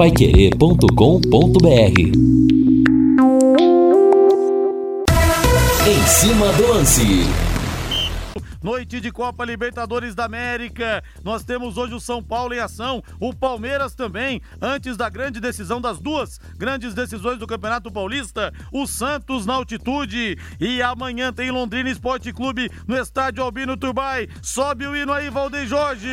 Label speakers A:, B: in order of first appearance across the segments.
A: paiquerê.com.br Em cima do lance.
B: Noite de Copa Libertadores da América. Nós temos hoje o São Paulo em ação, o Palmeiras também, antes da grande decisão das duas grandes decisões do Campeonato Paulista, o Santos na altitude. E amanhã tem Londrina Esporte Clube no estádio Albino Turbai. Sobe o hino aí, Valdeir Jorge.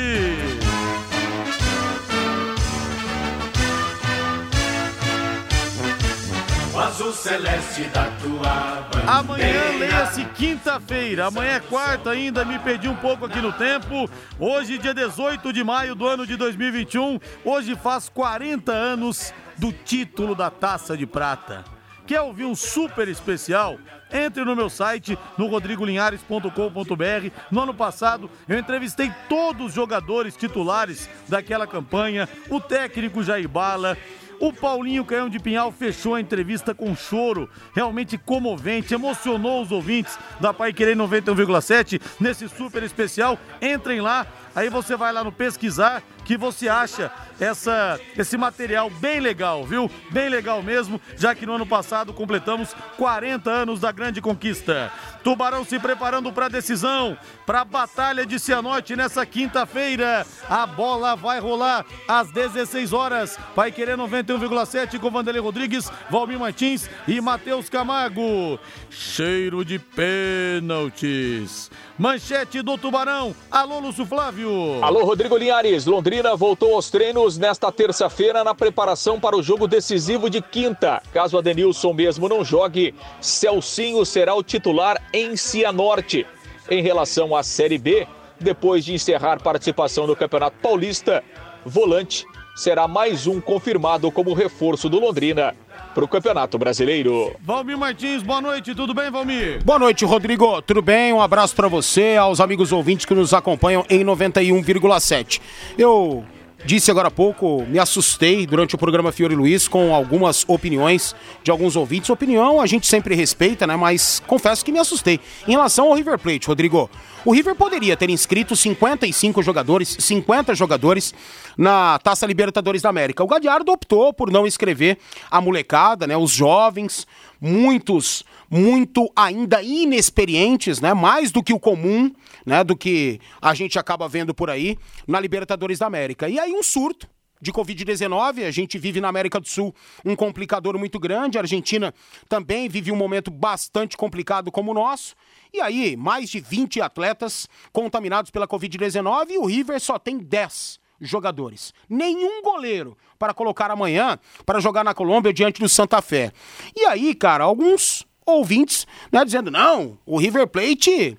C: O azul celeste da tua bandeira.
B: Amanhã leia-se quinta-feira. Amanhã é quarta ainda, me perdi um pouco aqui no tempo. Hoje, dia 18 de maio do ano de 2021. Hoje faz 40 anos do título da Taça de Prata. Quer ouvir um super especial? Entre no meu site, no rodrigolinhares.com.br. No ano passado, eu entrevistei todos os jogadores titulares daquela campanha, o técnico Jair Bala, o Paulinho Canhão de Pinhal fechou a entrevista com choro, realmente comovente, emocionou os ouvintes da Pai Querer 91,7 nesse super especial. Entrem lá, aí você vai lá no pesquisar que você acha essa, esse material bem legal, viu? Bem legal mesmo, já que no ano passado completamos 40 anos da grande conquista. Tubarão se preparando para a decisão, para a batalha de Cianorte nessa quinta-feira. A bola vai rolar às 16 horas. Vai querer 91,7 com Vanderlei Rodrigues, Valmir Martins e Matheus Camargo. Cheiro de pênaltis. Manchete do Tubarão. Alô, Lúcio Flávio.
D: Alô, Rodrigo Linhares. Londrina voltou aos treinos nesta terça-feira na preparação para o jogo decisivo de quinta. Caso Adenilson mesmo não jogue, Celcinho será o titular em Cianorte. Em relação à Série B, depois de encerrar participação no Campeonato Paulista, Volante será mais um confirmado como reforço do Londrina para o Campeonato Brasileiro.
B: Valmir Martins, boa noite, tudo bem, Valmir?
E: Boa noite, Rodrigo. Tudo bem? Um abraço para você, aos amigos ouvintes que nos acompanham em 91,7. Eu disse agora há pouco, me assustei durante o programa Fiore Luiz com algumas opiniões de alguns ouvintes. Opinião a gente sempre respeita, né? Mas confesso que me assustei. Em relação ao River Plate, Rodrigo, o River poderia ter inscrito 55 jogadores, 50 jogadores na Taça Libertadores da América. O Gadiardo optou por não inscrever a molecada, né? Os jovens, muitos muito ainda inexperientes, né? Mais do que o comum, né? Do que a gente acaba vendo por aí na Libertadores da América. E aí um surto de Covid-19, a gente vive na América do Sul um complicador muito grande, a Argentina também vive um momento bastante complicado como o nosso. E aí, mais de 20 atletas contaminados pela Covid-19 e o River só tem 10 jogadores. Nenhum goleiro para colocar amanhã para jogar na Colômbia diante do Santa Fé. E aí, cara, alguns ouvintes, né, dizendo: "Não, o River Plate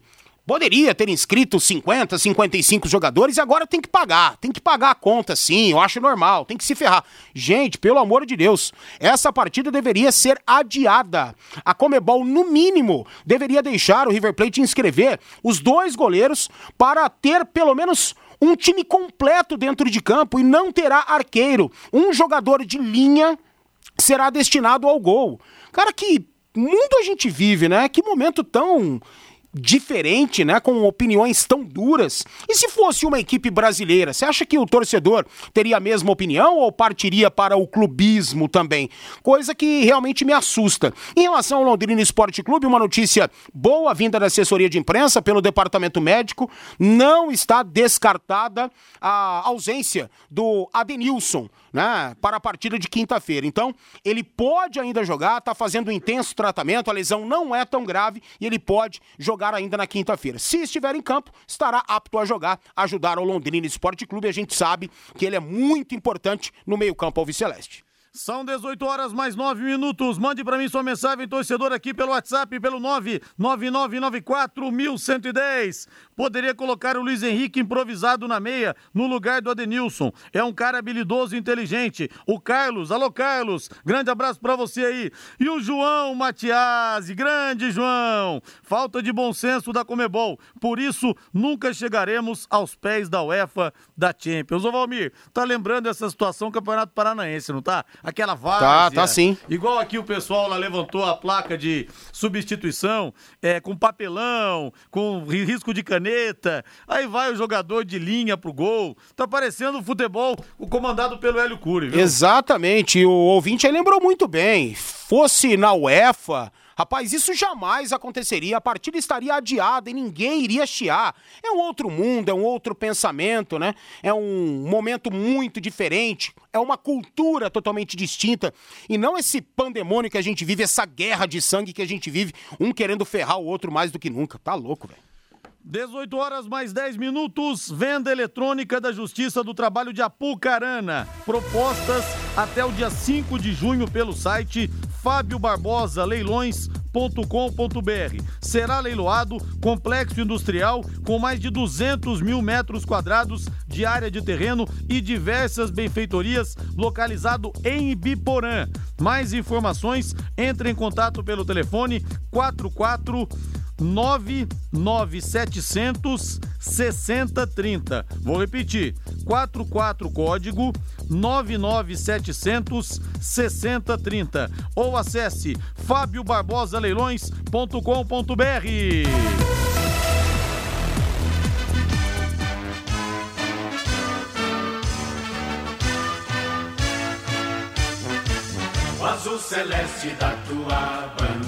E: Poderia ter inscrito 50, 55 jogadores e agora tem que pagar. Tem que pagar a conta, sim, eu acho normal, tem que se ferrar. Gente, pelo amor de Deus, essa partida deveria ser adiada. A Comebol, no mínimo, deveria deixar o River Plate inscrever os dois goleiros para ter pelo menos um time completo dentro de campo e não terá arqueiro. Um jogador de linha será destinado ao gol. Cara, que mundo a gente vive, né? Que momento tão diferente, né, com opiniões tão duras. E se fosse uma equipe brasileira, você acha que o torcedor teria a mesma opinião ou partiria para o clubismo também? Coisa que realmente me assusta. Em relação ao Londrina Esporte Clube, uma notícia boa vinda da assessoria de imprensa pelo departamento médico, não está descartada a ausência do Adenilson né, para a partida de quinta-feira. Então, ele pode ainda jogar, está fazendo um intenso tratamento, a lesão não é tão grave e ele pode jogar ainda na quinta-feira. Se estiver em campo, estará apto a jogar, ajudar o Londrina Esporte Clube. A gente sabe que ele é muito importante no meio-campo alviceleste.
B: São 18 horas mais 9 minutos. Mande para mim sua mensagem, torcedor, aqui pelo WhatsApp, pelo 99994-1110. Poderia colocar o Luiz Henrique improvisado na meia, no lugar do Adenilson. É um cara habilidoso e inteligente. O Carlos, alô Carlos, grande abraço para você aí. E o João Matiasi, grande João. Falta de bom senso da Comebol. Por isso, nunca chegaremos aos pés da UEFA da Champions. Ô Valmir, tá lembrando essa situação Campeonato Paranaense, não tá? Aquela várzea.
E: Tá, tá sim.
B: Igual aqui o pessoal lá levantou a placa de substituição, é, com papelão, com risco de caneta. Aí vai o jogador de linha pro gol. Tá parecendo o futebol o comandado pelo Hélio Cury, viu?
E: Exatamente. O ouvinte aí lembrou muito bem. Fosse na UEFA Rapaz, isso jamais aconteceria. A partida estaria adiada e ninguém iria chiar. É um outro mundo, é um outro pensamento, né? É um momento muito diferente. É uma cultura totalmente distinta. E não esse pandemônio que a gente vive, essa guerra de sangue que a gente vive, um querendo ferrar o outro mais do que nunca. Tá louco, velho.
B: 18 horas mais 10 minutos. Venda eletrônica da Justiça do Trabalho de Apucarana. Propostas até o dia 5 de junho pelo site Fábio Barbosa Leilões.com.br. Será leiloado complexo industrial com mais de 200 mil metros quadrados de área de terreno e diversas benfeitorias localizado em Ibiporã. Mais informações, entre em contato pelo telefone 44 99700 6030. Vou repetir: 44 código 99700 6030 ou acesse fabiobarbosa.leilões.com.br.
C: azul celeste da tua bandeira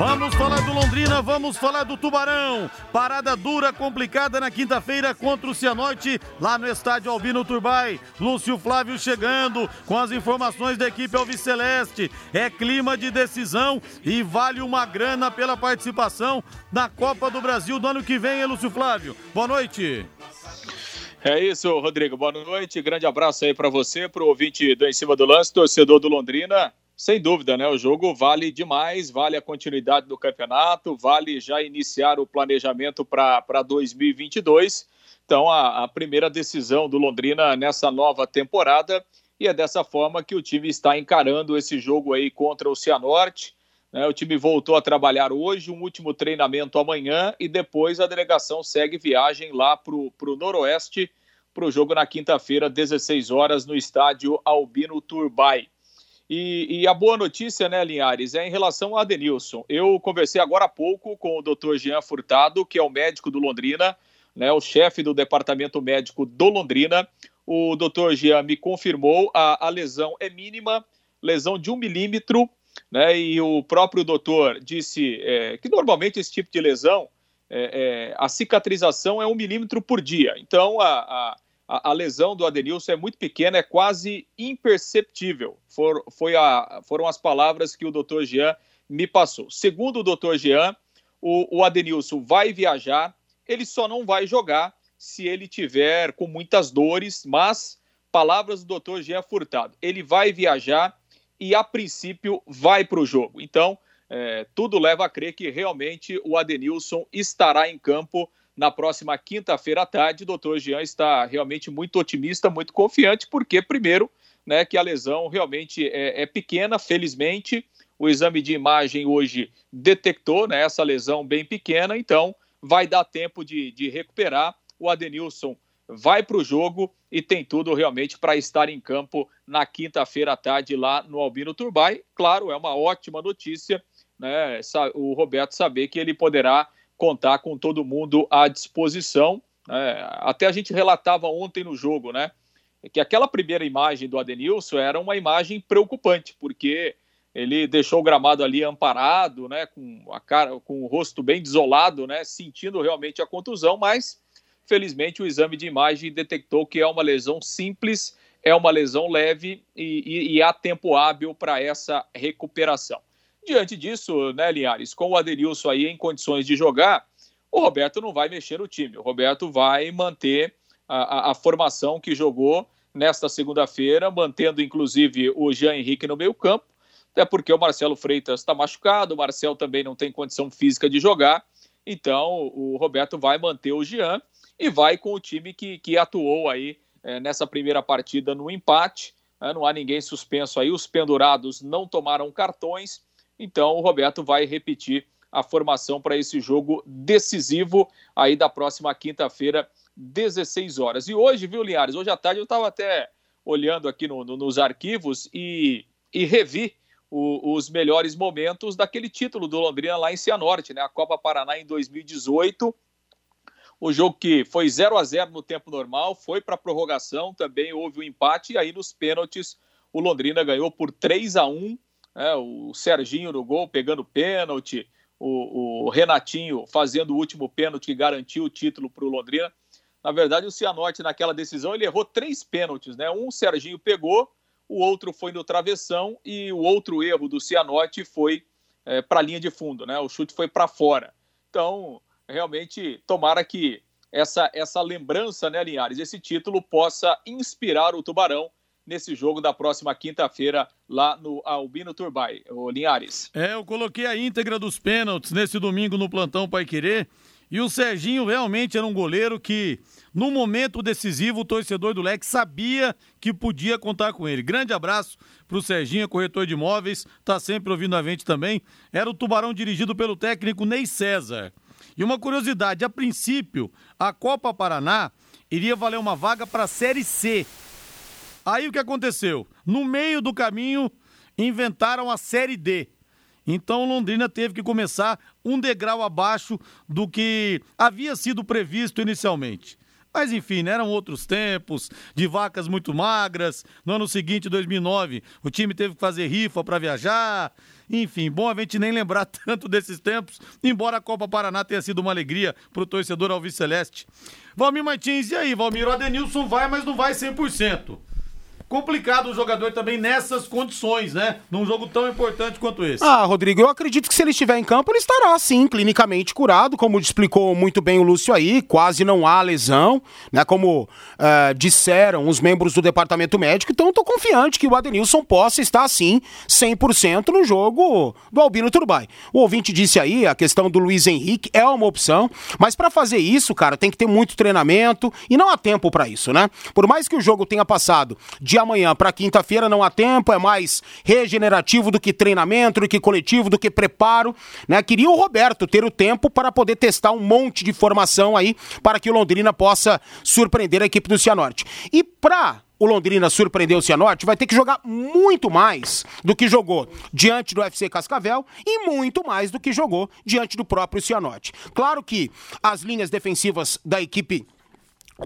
B: Vamos falar do Londrina, vamos falar do Tubarão. Parada dura, complicada na quinta-feira contra o Cianorte, lá no estádio Albino Turbai. Lúcio Flávio chegando com as informações da equipe Alviceleste. É clima de decisão e vale uma grana pela participação na Copa do Brasil do ano que vem, hein, Lúcio Flávio? Boa noite.
D: É isso, Rodrigo. Boa noite. Grande abraço aí para você, para o ouvinte do Em Cima do Lance, torcedor do Londrina. Sem dúvida, né? O jogo vale demais, vale a continuidade do campeonato, vale já iniciar o planejamento para 2022. Então, a, a, primeira decisão do Londrina nessa nova temporada, e é dessa forma que o time está encarando esse jogo aí contra o Cianorte. Né? O time voltou a trabalhar hoje, um último treinamento amanhã, e depois a delegação segue viagem lá para o Noroeste, para o jogo na quinta-feira, 16 horas, no estádio Albino Turbai. E, e, a boa notícia, né, Linhares, é em relação a Adenilson. Eu conversei agora há pouco com o Dr. Jean Furtado, que é o médico do Londrina, né, o chefe do departamento médico do Londrina. O Dr. Jean me confirmou a, a lesão é mínima, lesão de um milímetro, né, e o próprio doutor disse é, que normalmente esse tipo de lesão, é, é, a cicatrização é um milímetro por dia. Então, a, a a, a, lesão do Adenilson é muito pequena, é quase imperceptível. For, foi a, foram as palavras que o Dr. Jean me passou. Segundo o Dr. Jean, o, o Adenilson vai viajar, ele só não vai jogar se ele tiver com muitas dores, mas, palavras do Dr. Jean Furtado, ele vai viajar e, a princípio, vai para o jogo. Então, é, tudo leva a crer que realmente o Adenilson estará em campo na próxima quinta-feira à tarde. O doutor Jean está realmente muito otimista, muito confiante, porque, primeiro, né, que a lesão realmente é, é pequena, felizmente. O exame de imagem hoje detectou né, essa lesão bem pequena, então vai dar tempo de, de recuperar. O Adenilson vai para o jogo e tem tudo realmente para estar em campo na quinta-feira à tarde lá no Albino Turbai. Claro, é uma ótima notícia, né? O Roberto saber que ele poderá contar com todo mundo à disposição. É, até a gente relatava ontem no jogo, né? Que aquela primeira imagem do Adenilson era uma imagem preocupante, porque ele deixou o gramado ali amparado, né? Com a cara, com o rosto bem desolado, né? Sentindo realmente a contusão, mas felizmente o exame de imagem detectou que é uma lesão simples, é uma lesão leve e, e, e há tempo hábil para essa recuperação. Diante disso, né, Linhares, com o Adenilson aí em condições de jogar, o Roberto não vai mexer no time. O Roberto vai manter a, a, a formação que jogou nesta segunda-feira, mantendo inclusive o Jean Henrique no meio-campo. até porque o Marcelo Freitas está machucado, o Marcel também não tem condição física de jogar, então o Roberto vai manter o Jean e vai com o time que, que atuou aí é, nessa primeira partida no empate. Né? Não há ninguém suspenso aí, os pendurados não tomaram cartões, então o Roberto vai repetir a formação para esse jogo decisivo aí da próxima quinta-feira, 16 horas. E hoje, viu, Linhares? Hoje à tarde eu estava até olhando aqui no, no, nos arquivos e, e revi o, os melhores momentos daquele título do Londrina lá em Cianorte, né? A Copa Paraná em 2018. O jogo que foi 0 a 0 no tempo normal, foi para prorrogação, também houve o um empate, e aí nos pênaltis o Londrina ganhou por 3 a 1 né? o Serginho no gol pegando pênalti, o, o, Renatinho fazendo o último pênalti que garantiu o título para o Londrina. Na verdade, o Cianorte, naquela decisão, ele errou três pênaltis, né? Um o Serginho pegou, o outro foi no travessão e o outro erro do Cianorte foi é, para a linha de fundo, né? O chute foi para fora. Então, realmente, tomara que essa, essa lembrança, né, Linhares, esse título possa inspirar o Tubarão nesse jogo da próxima quinta-feira lá no Albino Turbay, o Linhares.
B: É, eu coloquei a íntegra dos pênaltis nesse domingo no plantão Pai Querer. E o Serginho realmente era um goleiro que, no momento decisivo, o torcedor do Leque sabia que podia contar com ele. Grande abraço para o Serginho, corretor de imóveis, tá sempre ouvindo a gente também. Era o Tubarão dirigido pelo técnico Ney César. E uma curiosidade, a princípio, a Copa Paraná iria valer uma vaga para a Série C. Aí o que aconteceu? No meio do caminho, inventaram a Série D. Então Londrina teve que começar um degrau abaixo do que havia sido previsto inicialmente. Mas enfim, né, eram outros tempos, de vacas muito magras. No ano seguinte, 2009, o time teve que fazer rifa para viajar. Enfim, bom a gente nem lembrar tanto desses tempos, embora a Copa Paraná tenha sido uma alegria para o torcedor Alviceleste. Valmir Martins, e aí, Valmir? O Adenilson vai, mas não vai 100% complicado o jogador também nessas condições, né? Num jogo tão importante quanto esse.
E: Ah, Rodrigo, eu acredito que se ele estiver em campo, ele estará, sim, clinicamente curado, como explicou muito bem o Lúcio aí, quase não há lesão, né? Como uh, disseram os membros do departamento médico, então tô confiante que o Adenilson possa estar, sim, 100% no jogo do Albino Turbay. O ouvinte disse aí, a questão do Luiz Henrique é uma opção, mas para fazer isso, cara, tem que ter muito treinamento e não há tempo para isso, né? Por mais que o jogo tenha passado de amanhã para quinta-feira não há tempo, é mais regenerativo do que treinamento, do que coletivo, do que preparo, né? Queria o Roberto ter o tempo para poder testar um monte de formação aí para que o Londrina possa surpreender a equipe do Cianorte. E para o Londrina surpreender o Cianorte, vai ter que jogar muito mais do que jogou diante do FC Cascavel e muito mais do que jogou diante do próprio Cianorte. Claro que as linhas defensivas da equipe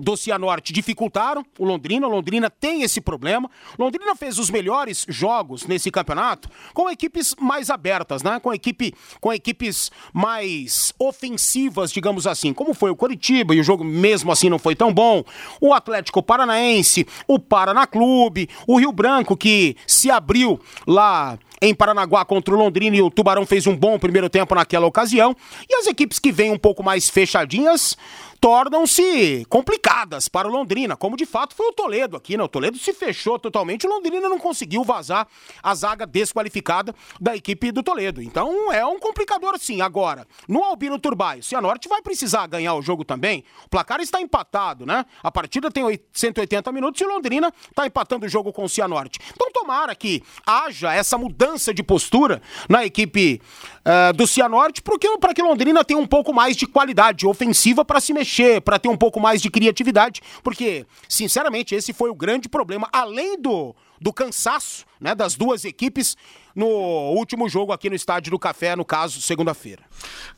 E: do Cianorte dificultaram o Londrina. O Londrina tem esse problema. O Londrina fez os melhores jogos nesse campeonato com equipes mais abertas, né? Com equipe com equipes mais ofensivas, digamos assim, como foi o Coritiba e o jogo mesmo assim não foi tão bom. O Atlético Paranaense, o Paraná Clube, o Rio Branco que se abriu lá em Paranaguá contra o Londrina e o Tubarão fez um bom primeiro tempo naquela ocasião. E as equipes que vêm um pouco mais fechadinhas tornam-se complicadas para o Londrina, como de fato foi o Toledo aqui, né? O Toledo se fechou totalmente, o Londrina não conseguiu vazar a zaga desqualificada da equipe do Toledo. Então é um complicador sim. Agora, no Albino Turbay, o Cianorte vai precisar ganhar o jogo também. O placar está empatado, né? A partida tem 180 minutos e o Londrina está empatando o jogo com o Cianorte. Então tomara que haja essa mudança de postura na equipe uh, do Cianorte, para que Londrina tenha um pouco mais de qualidade ofensiva para se mexer, para ter um pouco mais de criatividade, porque, sinceramente, esse foi o grande problema, além do, do cansaço né, das duas equipes no último jogo aqui no Estádio do Café, no caso, segunda-feira.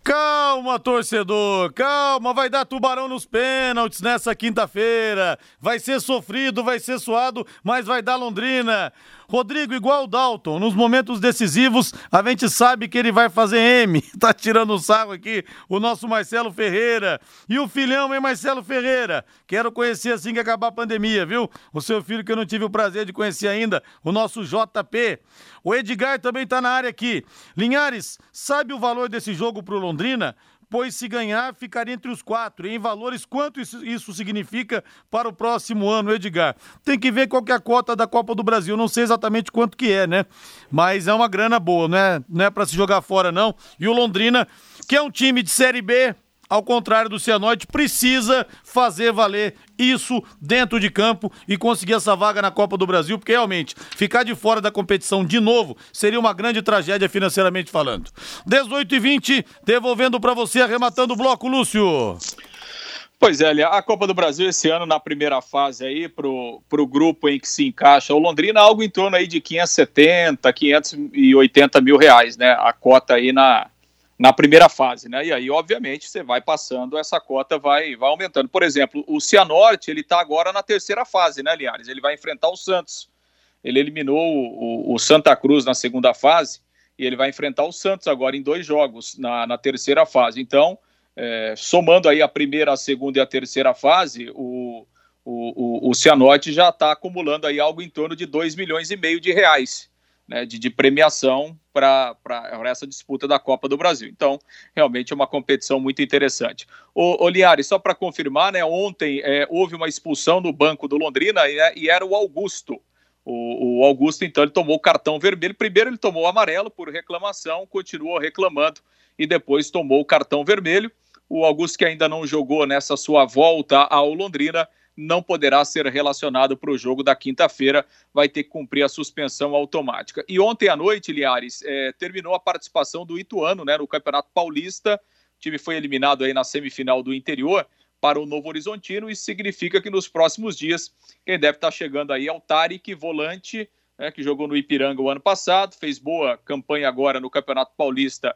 B: Calma, torcedor, calma, vai dar tubarão nos pênaltis nessa quinta-feira. Vai ser sofrido, vai ser suado, mas vai dar Londrina. Rodrigo, igual o Dalton, nos momentos decisivos, a gente sabe que ele vai fazer M. Tá tirando o sarro aqui o nosso Marcelo Ferreira. E o filhão, hein, Marcelo Ferreira? Quero conhecer assim que acabar a pandemia, viu? O seu filho que eu não tive o prazer de conhecer ainda, o nosso JP. O Edgar também tá na área aqui. Linhares, sabe o valor desse jogo pro Londrina? Pois se ganhar, ficaria entre os quatro. Em valores, quanto isso, isso significa para o próximo ano, Edgar? Tem que ver qual que é a cota da Copa do Brasil. Não sei exatamente quanto que é, né? Mas é uma grana boa, não é, não é para se jogar fora, não. E o Londrina, que é um time de Série B, ao contrário do Cianorte, precisa fazer valer isso dentro de campo e conseguir essa vaga na Copa do Brasil, porque realmente ficar de fora da competição de novo seria uma grande tragédia financeiramente falando. 18 e 20, devolvendo para você, arrematando o bloco, Lúcio.
D: Pois é, a Copa do Brasil esse ano na primeira fase aí pro, pro grupo em que se encaixa o Londrina algo em torno aí de 570, 580 mil reais, né? A cota aí na, na primeira fase, né? E aí, obviamente, você vai passando, essa cota vai, vai aumentando. Por exemplo, o Cianorte, ele está agora na terceira fase, né, Linhares? Ele vai enfrentar o Santos. Ele eliminou o, o, Santa Cruz na segunda fase e ele vai enfrentar o Santos agora em dois jogos na, na terceira fase. Então, é, somando aí a primeira, a segunda e a terceira fase, o, o, o, o Cianorte já está acumulando aí algo em torno de 2 milhões e meio de reais né, de, de, premiação para essa disputa da Copa do Brasil. Então, realmente é uma competição muito interessante. O, o Liari, só para confirmar, né, ontem é, houve uma expulsão no banco do Londrina e, e era o Augusto. O, o, Augusto, então, ele tomou o cartão vermelho. Primeiro ele tomou o amarelo por reclamação, continuou reclamando e depois tomou o cartão vermelho. O Augusto, que ainda não jogou nessa sua volta ao Londrina, não poderá ser relacionado para o jogo da quinta-feira, vai ter que cumprir a suspensão automática. E ontem à noite, Liares, é, terminou a participação do Ituano né, no Campeonato Paulista. O time foi eliminado aí na semifinal do interior para o Novo Horizontino. Isso significa que nos próximos dias, quem deve estar chegando aí é o Tarek, volante, né, que jogou no Ipiranga o ano passado, fez boa campanha agora no Campeonato Paulista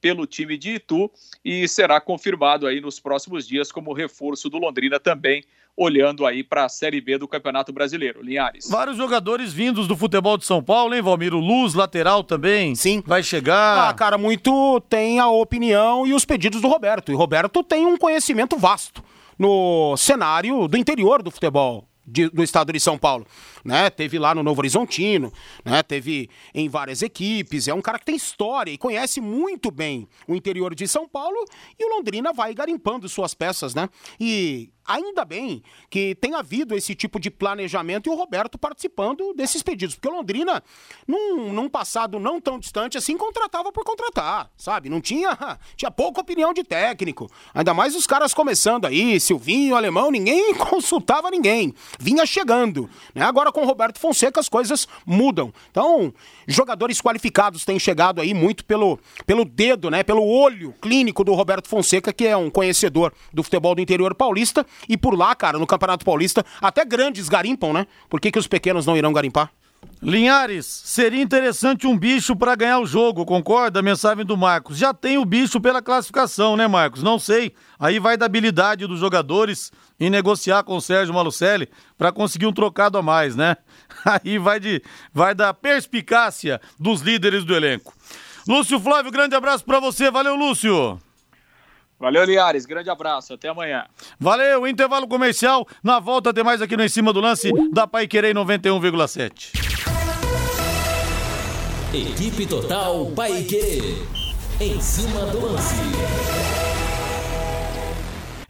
D: pelo time de Itu e será confirmado aí nos próximos dias como reforço do Londrina também olhando aí para a Série B do Campeonato Brasileiro. Linhares.
B: Vários jogadores vindos do futebol de São Paulo, hein, Valmiro? Luz, lateral também.
E: Sim.
B: Vai chegar.
E: Ah, cara, muito tem a opinião e os pedidos do Roberto. E Roberto tem um conhecimento vasto no cenário do interior do futebol de, do estado de São Paulo. Né? Teve lá no Novo Horizontino, né? teve em várias equipes. É um cara que tem história e conhece muito bem o interior de São Paulo e o Londrina vai garimpando suas peças, né? E ainda bem que tem havido esse tipo de planejamento e o Roberto participando desses pedidos, porque Londrina, num, num passado não tão distante assim, contratava por contratar, sabe? Não tinha, tinha pouca opinião de técnico, ainda mais os caras começando aí, Silvinho, Alemão, ninguém consultava ninguém, vinha chegando, né? Agora com o Roberto Fonseca as coisas mudam, então jogadores qualificados têm chegado aí muito pelo, pelo dedo, né? Pelo olho clínico do Roberto Fonseca, que é um conhecedor do futebol do interior paulista, e por lá, cara, no Campeonato Paulista, até grandes garimpam, né? Por que, que os pequenos não irão garimpar?
B: Linhares, seria interessante um bicho para ganhar o jogo, concorda? Mensagem do Marcos. Já tem o bicho pela classificação, né, Marcos? Não sei. Aí vai da habilidade dos jogadores em negociar com o Sérgio Malucelli para conseguir um trocado a mais, né? Aí vai de vai da perspicácia dos líderes do elenco. Lúcio Flávio, grande abraço para você. Valeu, Lúcio.
D: Valeu, Liares. Grande abraço. Até amanhã.
B: Valeu. Intervalo comercial. Na volta tem mais aqui no Em Cima do Lance da Pai Querer 91,7.
A: Equipe Total Paique. Em cima do lance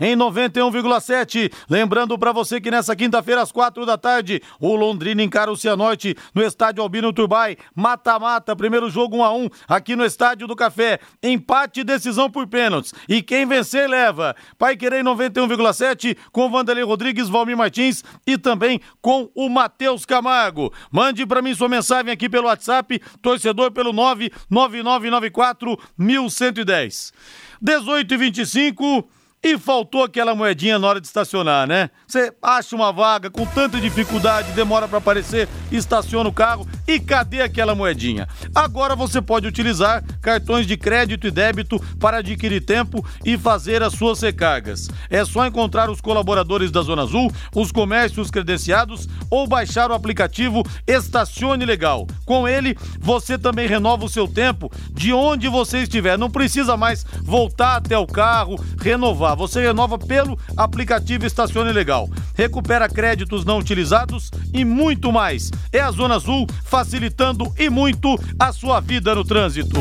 B: em 91,7. Lembrando para você que nessa quinta-feira, às quatro da tarde, o Londrina encara o Cianorte no estádio Albino Turbai. Mata-mata, primeiro jogo 1 a 1 aqui no Estádio do Café. Empate e decisão por pênaltis. E quem vencer leva. Pai Querer 91,7 com Vanderlei Rodrigues, Valmir Martins e também com o Matheus Camargo. Mande para mim sua mensagem aqui pelo WhatsApp, torcedor pelo 99994 1110. 18 e 25 e faltou aquela moedinha na hora de estacionar, né? Você acha uma vaga com tanta dificuldade, demora para aparecer, estaciona o carro e cadê aquela moedinha? Agora você pode utilizar cartões de crédito e débito para adquirir tempo e fazer as suas recargas. É só encontrar os colaboradores da Zona Azul, os comércios credenciados ou baixar o aplicativo Estacione Legal. Com ele, você também renova o seu tempo de onde você estiver. Não precisa mais voltar até o carro, renovar você renova pelo aplicativo Estacione Legal. Recupera créditos não utilizados e muito mais. É a Zona Azul facilitando e muito a sua vida no trânsito.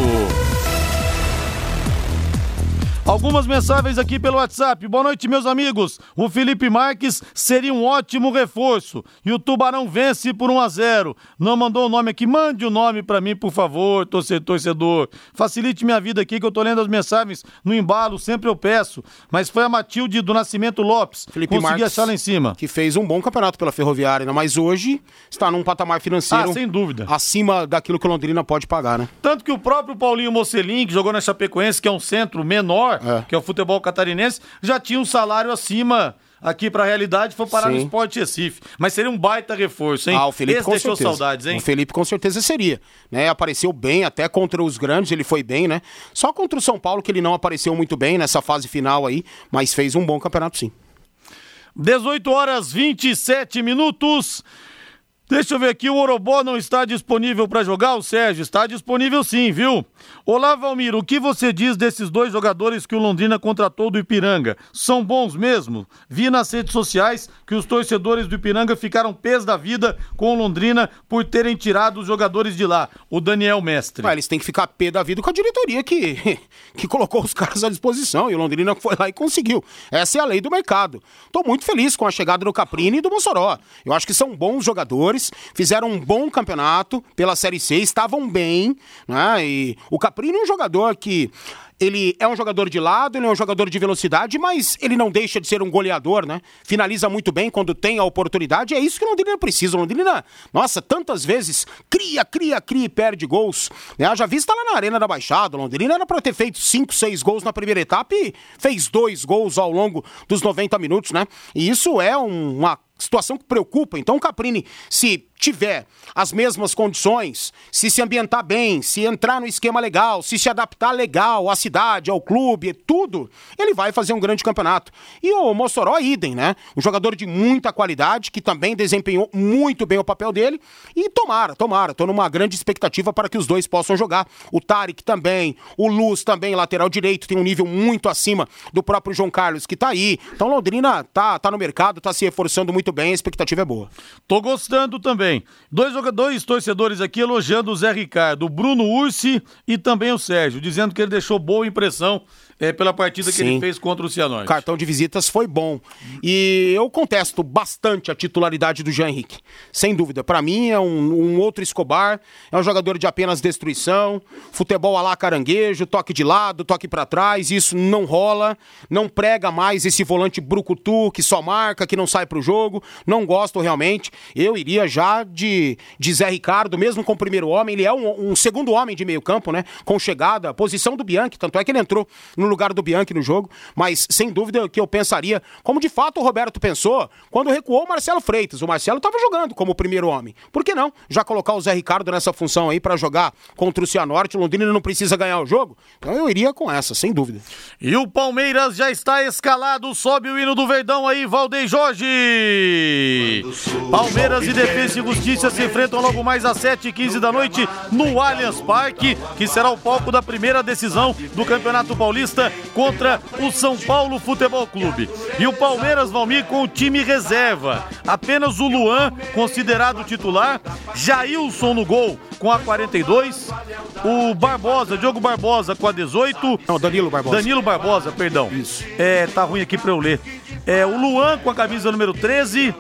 B: Algumas mensagens aqui pelo WhatsApp. Boa noite, meus amigos. O Felipe Marques seria um ótimo reforço. E o Tubarão vence por 1 a 0 Não mandou o nome aqui. Mande o nome para mim, por favor, torcedor. Facilite minha vida aqui, que eu tô lendo as mensagens no embalo, sempre eu peço. Mas foi a Matilde do Nascimento Lopes.
E: Felipe
B: Consegui
E: Marques,
B: achar lá em cima.
E: Que fez um bom campeonato pela Ferroviária, né? mas hoje está num patamar financeiro.
B: Ah, sem dúvida.
E: Acima daquilo que o Londrina pode pagar, né?
B: Tanto que o próprio Paulinho Mocelin, que jogou na Chapecoense, que é um centro menor,
E: É.
B: que é o futebol catarinense, já tinha um salário acima aqui pra realidade, foi parar no
E: Sim.
B: Esporte Recife. Mas seria um baita reforço, hein?
E: Ah, o Felipe
B: Esse
E: com
B: deixou
E: certeza.
B: saudades, hein?
E: O Felipe com certeza seria, né? Apareceu bem até contra os grandes, ele foi bem, né? Só contra o São Paulo que ele não apareceu muito bem nessa fase final aí, mas fez um bom campeonato sim.
B: 18 horas 27 minutos. Deixa eu ver aqui, o Orobó não está disponível para jogar, o Sérgio? Está disponível sim, viu? Olá, Valmir, o que você diz desses dois jogadores que o Londrina contratou do Ipiranga? São bons mesmo? Vi nas redes sociais que os torcedores do Ipiranga ficaram pés da vida com o Londrina por terem tirado os jogadores de lá. O Daniel Mestre.
E: Mas eles têm que ficar pé da vida com a diretoria que, que colocou os caras à disposição e o Londrina foi lá e conseguiu. Essa é a lei do mercado. Tô muito feliz com a chegada do Caprini e do Mossoró. Eu acho que são bons jogadores, fizeram um bom campeonato pela Série C, estavam bem, né? E o Caprini é um jogador que ele é um jogador de lado, ele é um jogador de velocidade, mas ele não deixa de ser um goleador, né? Finaliza muito bem quando tem a oportunidade. É isso que o Londrina precisa. O Londrina, nossa, tantas vezes cria, cria, cria e perde gols. Né? Já vista lá na Arena da Baixada. O Londrina era para ter feito 5, 6 gols na primeira etapa e fez dois gols ao longo dos 90 minutos, né? E isso é um- uma situação que preocupa. Então Caprini, se tiver as mesmas condições, se se ambientar bem, se entrar no esquema legal, se se adaptar legal à cidade, ao clube, tudo, ele vai fazer um grande campeonato. E o Mossoró, idem, né? Um jogador de muita qualidade, que também desempenhou muito bem o papel dele. E tomara, tomara, tô numa grande expectativa para que os dois possam jogar. O Tarek também, o Luz também, lateral direito, tem um nível muito acima do próprio João Carlos, que tá aí. Então Londrina tá, tá no mercado, tá se reforçando muito bem, a expectativa é boa.
B: Tô gostando também. Dois jogadores, torcedores aqui elogiando o Zé Ricardo, o Bruno Ursi e também o Sérgio, dizendo que ele deixou boa impressão eh, pela partida que
E: Sim.
B: ele fez contra o Cianorte.
E: O cartão de visitas foi bom. E eu contesto bastante a titularidade do Jean Henrique. Sem dúvida. Pra mim é um, um outro Escobar. É um jogador de apenas destruição. Futebol a lá caranguejo, toque de lado, toque pra trás. Isso não rola. Não prega mais esse volante brucutu que só marca, que não sai pro jogo. Não gosto realmente. Eu iria já de, de Zé Ricardo, mesmo com o primeiro homem. Ele é um, um segundo homem de meio campo, né? Com chegada, posição do Bianchi. Tanto é que ele entrou no lugar do Bianchi no jogo. Mas sem dúvida que eu pensaria, como de fato o Roberto pensou, quando recuou o Marcelo Freitas. O Marcelo estava jogando como primeiro homem. Por que não? Já colocar o Zé Ricardo nessa função aí pra jogar contra o Cianorte. O Londrina não precisa ganhar o jogo. Então eu iria com essa, sem dúvida.
B: E o Palmeiras já está escalado, sobe o hino do Verdão aí, Valdeir Jorge. Palmeiras e Defesa e Justiça se enfrentam logo mais às 7h15 da noite no Allianz Parque, que será o palco da primeira decisão do Campeonato Paulista contra o São Paulo Futebol Clube. E o Palmeiras, Valmir, com o time reserva. Apenas o Luan, considerado titular, Jailson no gol com a 42, o Barbosa, Diogo Barbosa com a 18,
E: Não, Danilo Barbosa.
B: Danilo Barbosa, perdão.
E: Isso.
B: É, tá ruim aqui pra eu ler. É, o Luan com a camisa número 13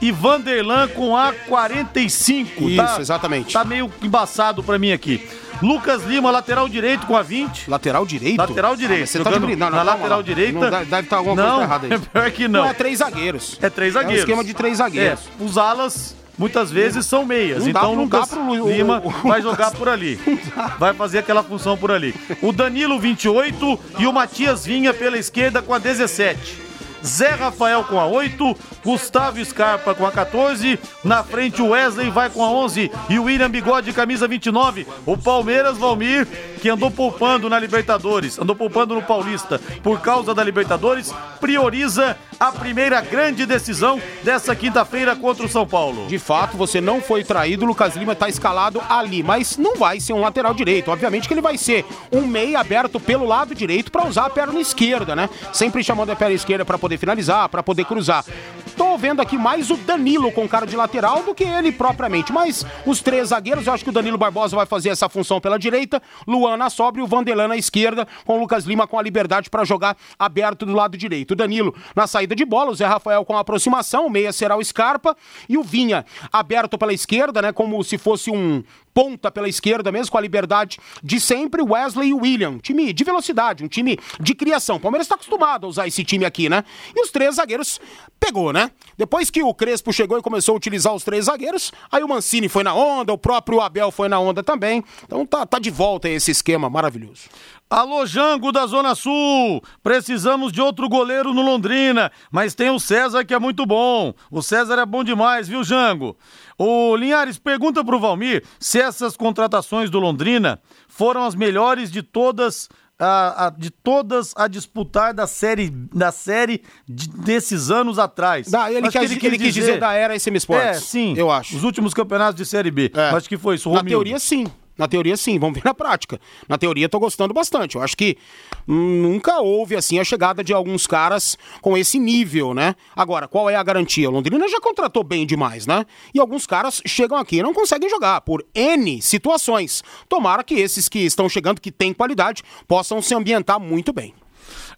B: e Vanderlan com a 45.
E: Isso,
B: tá,
E: exatamente.
B: Tá meio embaçado pra mim aqui. Lucas Lima, lateral direito com a 20.
E: Lateral direito?
B: Lateral direito.
E: Ah, você tá de
B: jogando
E: brin- não, não,
B: na lateral
E: lá.
B: direita.
E: Não, deve estar alguma
B: não,
E: coisa errada aí.
B: Pior que não.
E: é três zagueiros.
B: É três
E: É um
B: zagueiros.
E: esquema de três zagueiros.
B: É, os alas muitas vezes são meias.
E: Não
B: então o
E: não dá
B: Lucas
E: pro
B: Lima
E: o- o-
B: vai jogar por ali. Vai fazer aquela função por ali. O Danilo 28 e o Matias Vinha pela esquerda com a 17. Zé Rafael com a 8, Gustavo Scarpa com a 14, na frente o Wesley vai com a 11 e o William Bigode camisa 29. O Palmeiras Valmir, que andou poupando na Libertadores, andou poupando no Paulista por causa da Libertadores, prioriza a primeira grande decisão dessa quinta-feira contra o São Paulo.
E: De fato, você não foi traído, Lucas Lima tá escalado ali, mas não vai ser um lateral direito. Obviamente que ele vai ser um meia aberto pelo lado direito para usar a perna esquerda, né? Sempre chamando a perna esquerda para poder finalizar, para poder cruzar. Estou vendo aqui mais o Danilo com cara de lateral do que ele propriamente. Mas os três zagueiros, eu acho que o Danilo Barbosa vai fazer essa função pela direita, Luan na sobra e o Vanderlan na esquerda, com o Lucas Lima com a liberdade para jogar aberto do lado direito. O Danilo na saída de bola, o Zé Rafael com a aproximação, o meia será o Scarpa e o Vinha aberto pela esquerda, né, como se fosse um ponta pela esquerda mesmo, com a liberdade de sempre, Wesley e William. Time de velocidade, um time de criação. O Palmeiras está acostumado a usar esse time aqui, né? E os três zagueiros pegou, né? Depois que o Crespo chegou e começou a utilizar os três zagueiros, aí o Mancini foi na onda, o próprio Abel foi na onda também. Então tá, tá de volta esse esquema maravilhoso.
B: Alô, Jango da Zona Sul! Precisamos de outro goleiro no Londrina, mas tem o César que é muito bom. O César é bom demais, viu, Jango? O Linhares pergunta pro Valmir se essas contratações do Londrina foram as melhores de todas a, a, de todas a disputar da série da série de, desses anos atrás.
E: Da, ele, quer, que ele, ele quis dizer, dizer da era SM Sports.
B: É, sim. Eu acho. Os últimos campeonatos de série B. É. Acho que foi isso.
E: Na teoria, sim. Na teoria, sim, vamos ver na prática. Na teoria, tô gostando bastante. Eu acho que nunca houve, assim, a chegada de alguns caras com esse nível, né? Agora, qual é a garantia? O Londrina já contratou bem demais, né? E alguns caras chegam aqui e não conseguem jogar por N situações. Tomara que esses que estão chegando, que têm qualidade, possam se ambientar muito bem.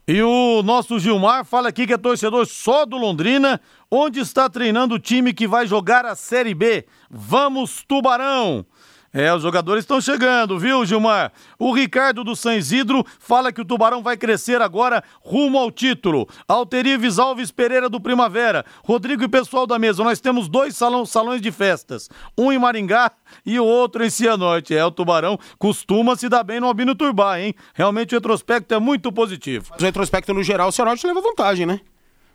B: E o nosso Gilmar fala aqui que é torcedor só do Londrina, onde está treinando o time que vai jogar a Série B. Vamos, Tubarão! É, os jogadores estão chegando, viu, Gilmar? O Ricardo do San Isidro fala que o Tubarão vai crescer agora rumo ao título. Alterives Alves Pereira do Primavera. Rodrigo e pessoal da mesa, nós temos dois salão, salões de festas. Um em Maringá e o outro em Cianorte. É, o Tubarão costuma se dar bem no Albino Turbá, hein? Realmente o retrospecto é muito positivo.
E: O retrospecto no geral, o Cianorte leva vantagem, né?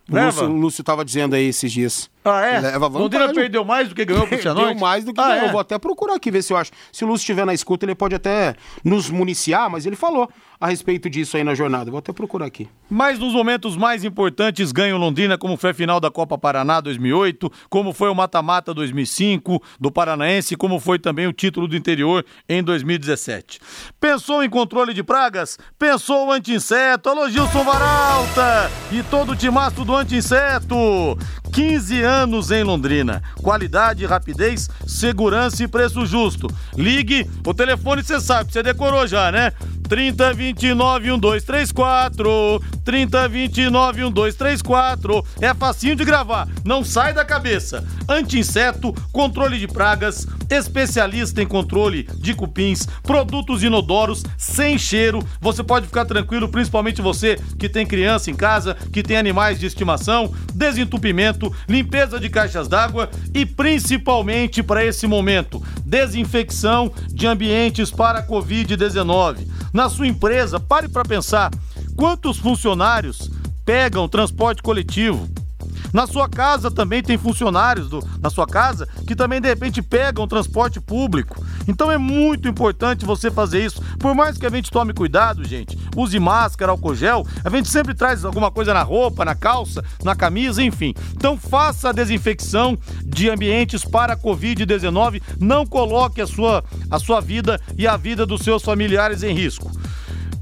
E: O Lúcio, o Lúcio tava dizendo aí esses dias.
B: Ah, é? Leva vantagem. Londrina perdeu mais do que ganhou pro Cianorte?
E: Perdeu mais do que ah, ganhou. É? Vou até procurar aqui, ver se eu acho. Se o Lúcio estiver na escuta, ele pode até nos municiar, mas ele falou a respeito disso aí na jornada. Vou até procurar aqui.
B: Mas nos momentos mais importantes ganham Londrina, como foi a final da Copa Paraná 2008, como foi o mata-mata 2005 do Paranaense, como foi também o título do interior em 2017. Pensou em controle de pragas? Pensou o anti-inseto? Alô, Gilson Varalta! E todo o timaço do anti-inseto! 15 anos em Londrina. Qualidade, rapidez, segurança e preço justo. Ligue, o telefone você sabe, você decorou já, né? 3029 1234 3029 1234 É facinho de gravar, não sai da cabeça. Anti-inseto, controle de pragas, especialista em controle de cupins, produtos inodoros sem cheiro. Você pode ficar tranquilo, principalmente você que tem criança em casa, que tem animais de estimação, desentupimento, limpeza de caixas d'água e principalmente para esse momento, desinfecção de ambientes para COVID-19 na sua empresa, pare para pensar quantos funcionários pegam transporte coletivo. Na sua casa também tem funcionários do, na sua casa que também de repente pegam transporte público. Então é muito importante você fazer isso. Por mais que a gente tome cuidado, gente, use máscara, álcool gel, a gente sempre traz alguma coisa na roupa, na calça, na camisa, enfim. Então faça a desinfecção de ambientes para a Covid-19. Não coloque a sua, a sua vida e a vida dos seus familiares em risco.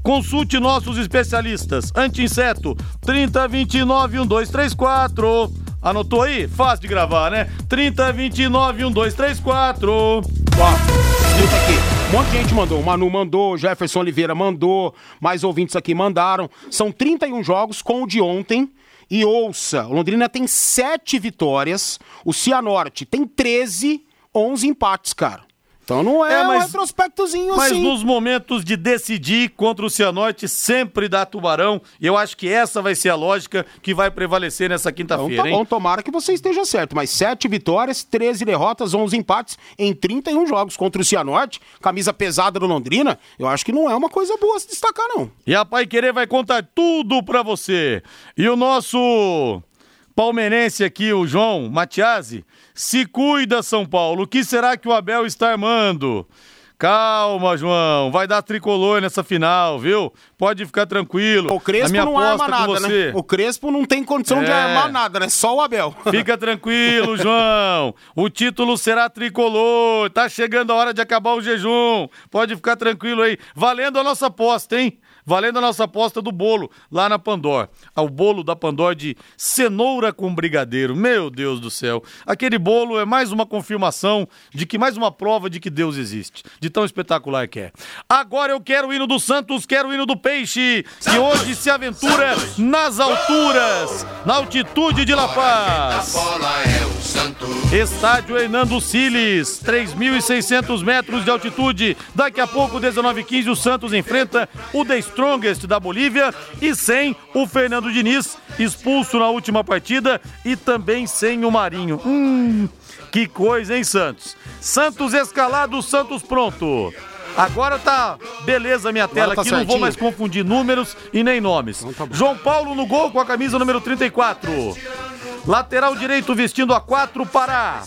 B: Consulte nossos especialistas. Anti-inseto 3029 1234. Anotou aí? Fácil de gravar, né? 3029 1234. Ó,
E: escuta aqui. Um monte de gente mandou. O Manu mandou, Jefferson Oliveira mandou, mais ouvintes aqui mandaram. São 31 jogos com o de ontem. E ouça, o Londrina tem 7 vitórias, o Cianorte tem 13, 11 empates, cara. Então não é, é mas, um retrospectozinho
B: mas
E: assim.
B: Mas nos momentos de decidir contra o Cianorte, sempre dá Tubarão. E eu acho que essa vai ser a lógica que vai prevalecer nessa quinta-feira. Então
E: tá bom, tomara que você esteja certo. Mas sete vitórias, 13 derrotas, 11 empates em 31 jogos contra o Cianorte. Camisa pesada do Londrina. Eu acho que não é uma coisa boa se destacar, não.
B: E a Pai Querer vai contar tudo pra você. E o nosso palmeirense aqui, o João Matiasi se cuida, São Paulo. O que será que o Abel está armando? Calma, João. Vai dar tricolor nessa final, viu? Pode ficar tranquilo.
E: O Crespo não arma nada, né? O Crespo não tem condição é. de armar nada, né? Só o Abel.
B: Fica tranquilo, João. O título será tricolor. Tá chegando a hora de acabar o jejum. Pode ficar tranquilo aí. Valendo a nossa aposta, hein? Valendo a nossa aposta do bolo lá na Pandor. O bolo da Pandor de cenoura com brigadeiro. Meu Deus do céu. Aquele bolo é mais uma confirmação de que, mais uma prova de que Deus existe. De tão espetacular que é. Agora eu quero o hino do Santos, quero o hino do Peixe, que hoje se aventura nas alturas, na altitude de La Paz. Estádio Hernando Siles, 3.600 metros de altitude. Daqui a pouco, 19h15, o Santos enfrenta o The Strongest da Bolívia e sem o Fernando Diniz, expulso na última partida, e também sem o Marinho. Hum, que coisa, hein, Santos? Santos escalado, Santos pronto. Agora tá beleza minha tela tá aqui, certinho. não vou mais confundir números e nem nomes. Então tá João Paulo no gol com a camisa número 34. Lateral direito vestindo a 4 para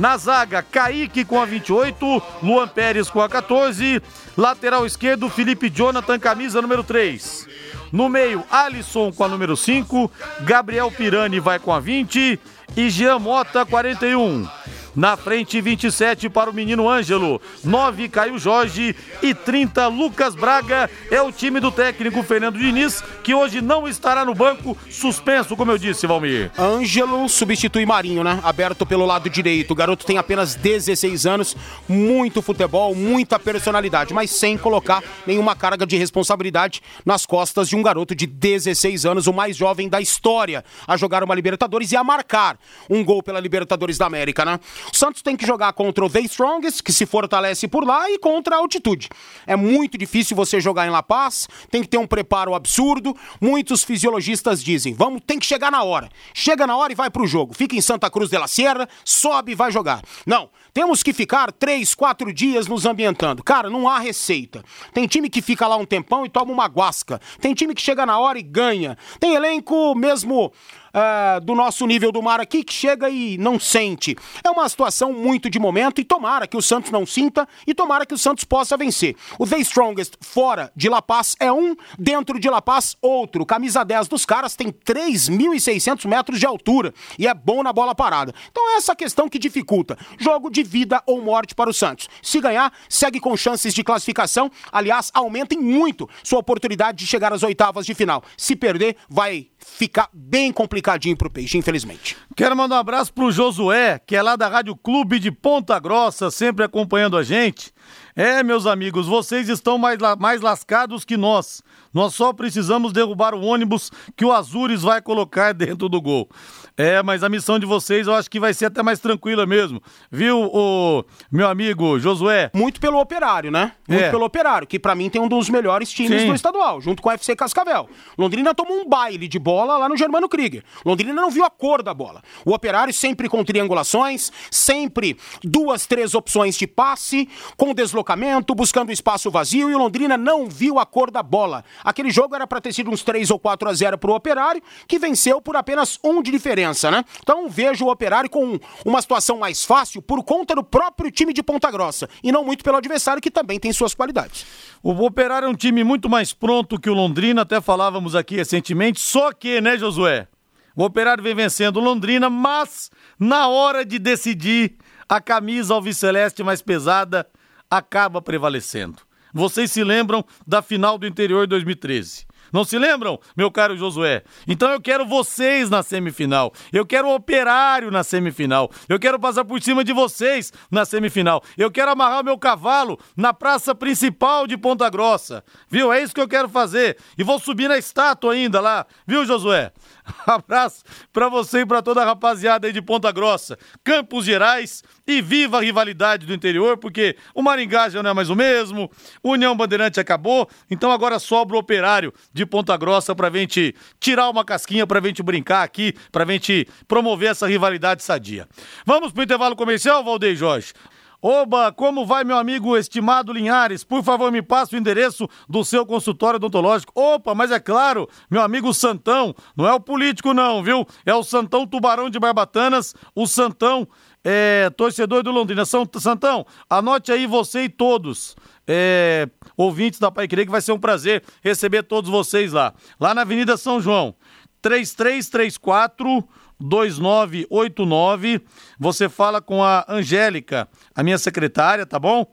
B: na zaga, Kaique com a 28, Luan Pérez com a 14. Lateral esquerdo, Felipe Jonathan, camisa número 3. No meio, Alisson com a número 5, Gabriel Pirani vai com a 20 e Jean Mota 41. Na frente, 27 para o menino Ângelo. 9, Caio Jorge. E 30, Lucas Braga. É o time do técnico Fernando Diniz, que hoje não estará no banco, suspenso, como eu disse, Valmir.
E: Ângelo substitui Marinho, né? Aberto pelo lado direito. O garoto tem apenas 16 anos, muito futebol, muita personalidade, mas sem colocar nenhuma carga de responsabilidade nas costas de um garoto de 16 anos, o mais jovem da história, a jogar uma Libertadores e a marcar um gol pela Libertadores da América, né? O Santos tem que jogar contra o The Strongest, que se fortalece por lá, e contra a altitude. É muito difícil você jogar em La Paz, tem que ter um preparo absurdo. Muitos fisiologistas dizem: vamos, tem que chegar na hora. Chega na hora e vai pro jogo. Fica em Santa Cruz de la Sierra, sobe e vai jogar. Não, temos que ficar três, quatro dias nos ambientando. Cara, não há receita. Tem time que fica lá um tempão e toma uma guasca. Tem time que chega na hora e ganha. Tem elenco mesmo uh, do nosso nível do mar aqui que chega e não sente. É uma situação muito de momento e tomara que o Santos não sinta e tomara que o Santos possa vencer. O The Strongest fora de La Paz é um, dentro de La Paz outro. Camisa 10 dos caras tem 3.600 metros de altura e é bom na bola parada. Então é essa questão que dificulta. Jogo de vida ou morte para o Santos. Se ganhar, segue com chances de classificação. Aliás, aumentem muito sua oportunidade de chegar às oitavas de final. Se perder, vai ficar bem complicadinho pro Peixe, infelizmente.
B: Quero mandar um abraço pro Josué, que é lá da Rádio Clube de Ponta Grossa, sempre acompanhando a gente. É, meus amigos, vocês estão mais, mais lascados que nós. Nós só precisamos derrubar o ônibus que o Azures vai colocar dentro do gol. É, mas a missão de vocês eu acho que vai ser até mais tranquila mesmo. Viu, o meu amigo Josué?
E: Muito pelo operário, né? Muito é. pelo operário, que para mim tem um dos melhores times Sim. do estadual, junto com o FC Cascavel. Londrina tomou um baile de bola lá no Germano Krieger. Londrina não viu a cor da bola. O operário sempre com triangulações, sempre duas, três opções de passe, com deslocamento, buscando espaço vazio e o Londrina não viu a cor da bola. Aquele jogo era para ter sido uns 3 ou 4 a 0 pro operário, que venceu por apenas um de diferença diferença, né? Então vejo o Operário com uma situação mais fácil por conta do próprio time de Ponta Grossa e não muito pelo adversário que também tem suas qualidades.
B: O Operário é um time muito mais pronto que o Londrina, até falávamos aqui recentemente, só que, né, Josué? O Operário vem vencendo o Londrina, mas na hora de decidir, a camisa alviceleste mais pesada acaba prevalecendo. Vocês se lembram da final do interior de 2013? Não se lembram, meu caro Josué? Então eu quero vocês na semifinal. Eu quero o operário na semifinal. Eu quero passar por cima de vocês na semifinal. Eu quero amarrar meu cavalo na praça principal de Ponta Grossa. Viu? É isso que eu quero fazer. E vou subir na estátua ainda lá. Viu, Josué? Abraço para você e para toda a rapaziada aí de Ponta Grossa, Campos Gerais e viva a rivalidade do interior, porque o Maringá já não é mais o mesmo, União Bandeirante acabou, então agora sobra o operário de Ponta Grossa pra gente tirar uma casquinha, pra gente brincar aqui, pra gente promover essa rivalidade sadia. Vamos pro intervalo comercial, Valdeir Jorge? Oba, como vai, meu amigo estimado Linhares? Por favor, me passe o endereço do seu consultório odontológico. Opa, mas é claro, meu amigo Santão, não é o político, não, viu? É o Santão Tubarão de Barbatanas, o Santão é, torcedor do Londrina. São, Santão, anote aí você e todos. É, ouvintes da Pai Querer, que vai ser um prazer receber todos vocês lá. Lá na Avenida São João. 3334 2989. Você fala com a Angélica, a minha secretária, tá bom?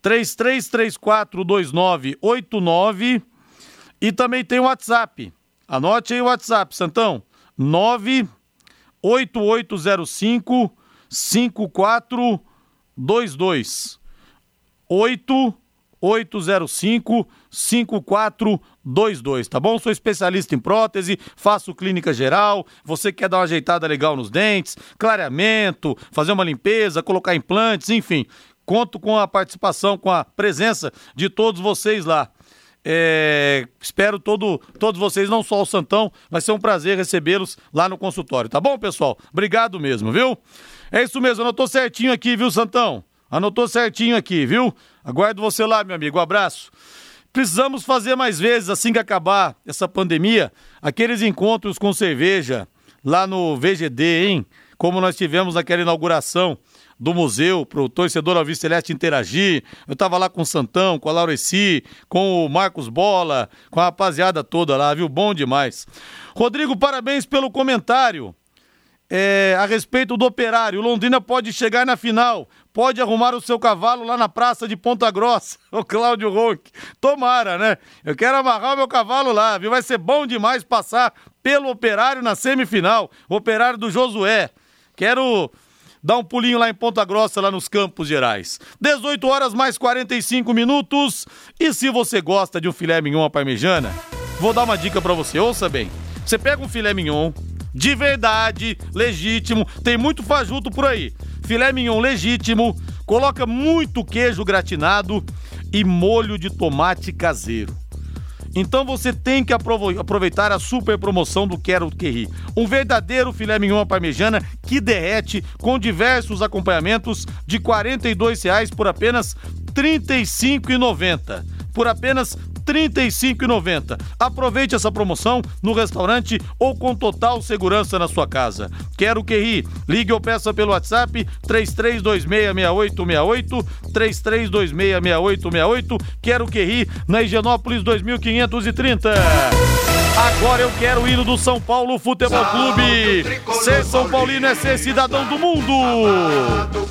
B: 3334 2989. E também tem o WhatsApp. Anote aí o WhatsApp, Santão. 98805 5422. 8805 5422, tá bom? Sou especialista em prótese, faço clínica geral. Você quer dar uma ajeitada legal nos dentes, clareamento, fazer uma limpeza, colocar implantes, enfim. Conto com a participação, com a presença de todos vocês lá. É, espero todo, todos vocês, não só o Santão, vai ser um prazer recebê-los lá no consultório, tá bom, pessoal? Obrigado mesmo, viu? É isso mesmo, anotou certinho aqui, viu, Santão? Anotou certinho aqui, viu? Aguardo você lá, meu amigo. Um abraço. Precisamos fazer mais vezes, assim que acabar essa pandemia, aqueles encontros com cerveja lá no VGD, hein? Como nós tivemos naquela inauguração do museu para o torcedor Alves Celeste interagir. Eu estava lá com o Santão, com a Laureci, com o Marcos Bola, com a rapaziada toda lá, viu? Bom demais. Rodrigo, parabéns pelo comentário. É, a respeito do operário, Londrina pode chegar na final, pode arrumar o seu cavalo lá na praça de Ponta Grossa, o Cláudio Ronck. Tomara, né? Eu quero amarrar o meu cavalo lá, viu? Vai ser bom demais passar pelo operário na semifinal, operário do Josué. Quero dar um pulinho lá em Ponta Grossa, lá nos Campos Gerais. 18 horas mais 45 minutos. E se você gosta de um filé mignon à parmejana, vou dar uma dica para você, ouça bem. Você pega um filé mignon de verdade, legítimo, tem muito fajuto por aí. Filé mignon legítimo, coloca muito queijo gratinado e molho de tomate caseiro. Então você tem que aproveitar a super promoção do Quero Que Ri. Um verdadeiro filé mignon parmejana que derrete com diversos acompanhamentos de R$ 42,00 por apenas R$ 35,90. Por apenas 35,90. Aproveite essa promoção no restaurante ou com total segurança na sua casa. Quero que ri. Ligue ou peça pelo WhatsApp 33266868, 33266868. Quero que ri na Higienópolis 2530. Agora eu quero o hino do São Paulo Futebol Clube. Ser São Paulino é ser cidadão do mundo.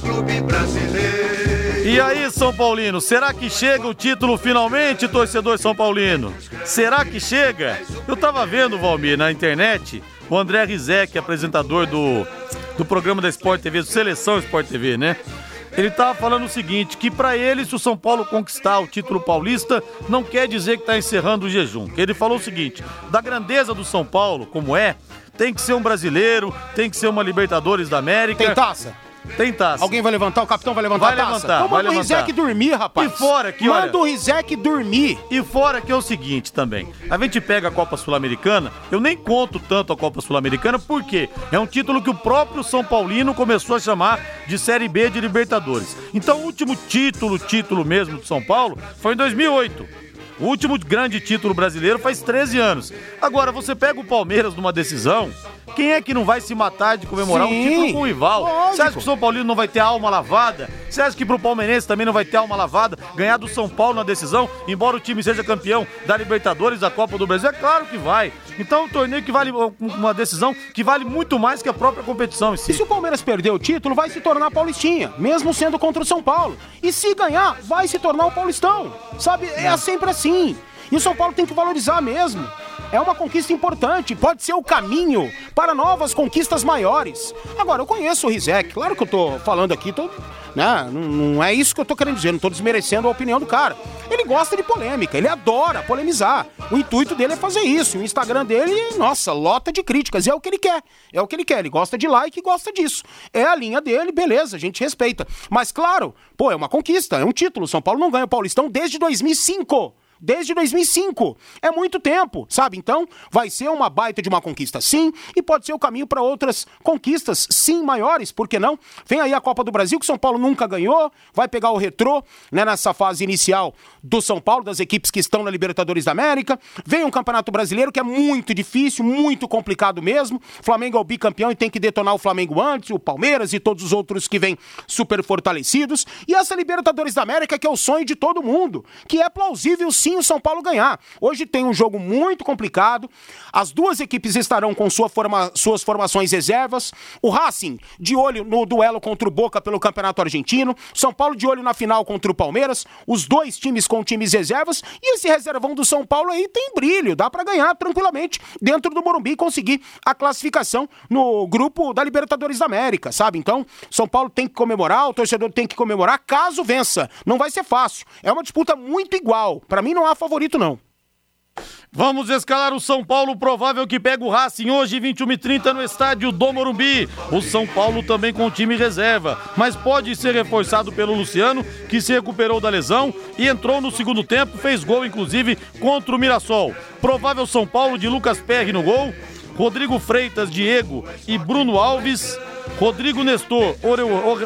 B: Clube brasileiro. E aí, São Paulino, será que chega o título finalmente, torcedor São Paulino? Será que chega? Eu tava vendo, Valmir, na internet, o André Rizek, apresentador do, do programa da Sport TV, do Seleção Sport TV, né? Ele tava falando o seguinte, que para ele, se o São Paulo conquistar o título paulista, não quer dizer que tá encerrando o jejum. Ele falou o seguinte, da grandeza do São Paulo, como é, tem que ser um brasileiro, tem que ser uma Libertadores da América.
E: Tem taça?
B: Tem taça.
E: Alguém vai levantar? O capitão vai levantar
B: vai
E: a taça?
B: Levantar,
E: então
B: vai
E: manda o Rizek dormir, rapaz.
B: E fora que,
E: Manda
B: olha...
E: o Rizek dormir.
B: E fora que é o seguinte também. A gente pega a Copa Sul-Americana, eu nem conto tanto a Copa Sul-Americana, porque é um título que o próprio São Paulino começou a chamar de Série B de Libertadores. Então o último título, título mesmo do São Paulo, foi em 2008. O último grande título brasileiro faz 13 anos. Agora, você pega o Palmeiras numa decisão, quem é que não vai se matar de comemorar Sim, um título com o rival? Lógico. Você acha que o São Paulino não vai ter alma lavada? Você acha que pro Palmeirense também não vai ter alma lavada? Ganhar do São Paulo na decisão, embora o time seja campeão da Libertadores, da Copa do Brasil? É claro que vai. Então, um torneio que vale uma decisão que vale muito mais que a própria competição em si.
E: E se o Palmeiras perder o título, vai se tornar paulistinha, mesmo sendo contra o São Paulo. E se ganhar, vai se tornar o paulistão. Sabe? É, sempre assim sim. E o São Paulo tem que valorizar mesmo. É uma conquista importante, pode ser o caminho para novas conquistas maiores. Agora, eu conheço o Rizek, claro que eu tô falando aqui, tô, né, não, é isso que eu tô querendo dizer, não tô desmerecendo a opinião do cara. Ele gosta de polêmica, ele adora polemizar. O intuito dele é fazer isso. O Instagram dele, nossa, lota de críticas. E é o que ele quer. É o que ele quer. Ele gosta de like e gosta disso. É a linha dele, beleza, a gente respeita. Mas claro, pô, é uma conquista, é um título. São Paulo não ganha o Paulistão desde 2005. Desde 2005. É muito tempo, sabe? Então, vai ser uma baita de uma conquista, sim, e pode ser o caminho para outras conquistas, sim, maiores, por que não? Vem aí a Copa do Brasil, que São Paulo nunca ganhou, vai pegar o retrô, né, nessa fase inicial do São Paulo, das equipes que estão na Libertadores da América. Vem um Campeonato Brasileiro que é muito difícil, muito complicado mesmo. Flamengo é o bicampeão e tem que detonar o Flamengo antes, o Palmeiras e todos os outros que vêm super fortalecidos. E essa Libertadores da América que é o sonho de todo mundo, que é plausível sim o São Paulo ganhar. Hoje tem um jogo muito complicado. As duas equipes estarão com sua forma, suas formações reservas. O Racing de olho no duelo contra o Boca pelo Campeonato Argentino. São Paulo de olho na final contra o Palmeiras. Os dois times com times reservas. E esse reservão do São Paulo aí tem brilho. Dá para ganhar tranquilamente dentro do Morumbi e conseguir a classificação no grupo da Libertadores da América, sabe? Então, São Paulo tem que comemorar, o torcedor tem que comemorar caso vença. Não vai ser fácil. É uma disputa muito igual. Para mim não há favorito não.
B: Vamos escalar o São Paulo, provável que pega o Racing hoje, 21h30 no estádio do Morumbi. O São Paulo também com time reserva, mas pode ser reforçado pelo Luciano, que se recuperou da lesão e entrou no segundo tempo, fez gol inclusive contra o Mirassol. Provável São Paulo de Lucas Perry no gol, Rodrigo Freitas, Diego e Bruno Alves. Rodrigo Nestor,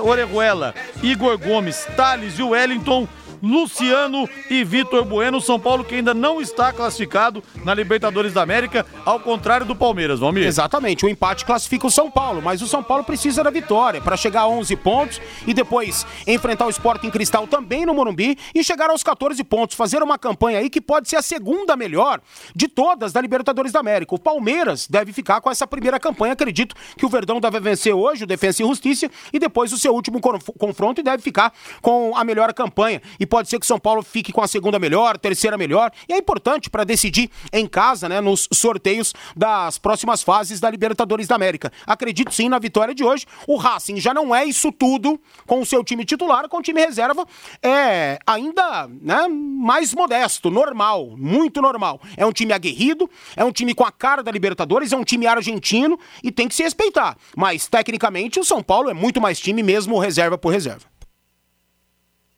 B: Orejuela, Igor Gomes, Thales e Wellington Luciano e Vitor Bueno. São Paulo que ainda não está classificado na Libertadores da América, ao contrário do Palmeiras, Valmir.
E: Exatamente, o empate classifica o São Paulo, mas o São Paulo precisa da vitória para chegar a 11 pontos e depois enfrentar o Sport em Cristal também no Morumbi e chegar aos 14 pontos, fazer uma campanha aí que pode ser a segunda melhor de todas da Libertadores da América. O Palmeiras deve ficar com essa primeira campanha, acredito que o Verdão deve vencer hoje, o Defensa e Justiça, e depois o seu último confronto e deve ficar com a melhor campanha. E pode ser que São Paulo fique com a segunda melhor, terceira melhor, e é importante para decidir em casa, né, nos sorteios das próximas fases da Libertadores da América. Acredito sim na vitória de hoje. O Racing já não é isso tudo com o seu time titular, com o time reserva é ainda, né, mais modesto, normal, muito normal. É um time aguerrido, é um time com a cara da Libertadores, é um time argentino e tem que se respeitar. Mas tecnicamente o São Paulo é muito mais time mesmo reserva por reserva.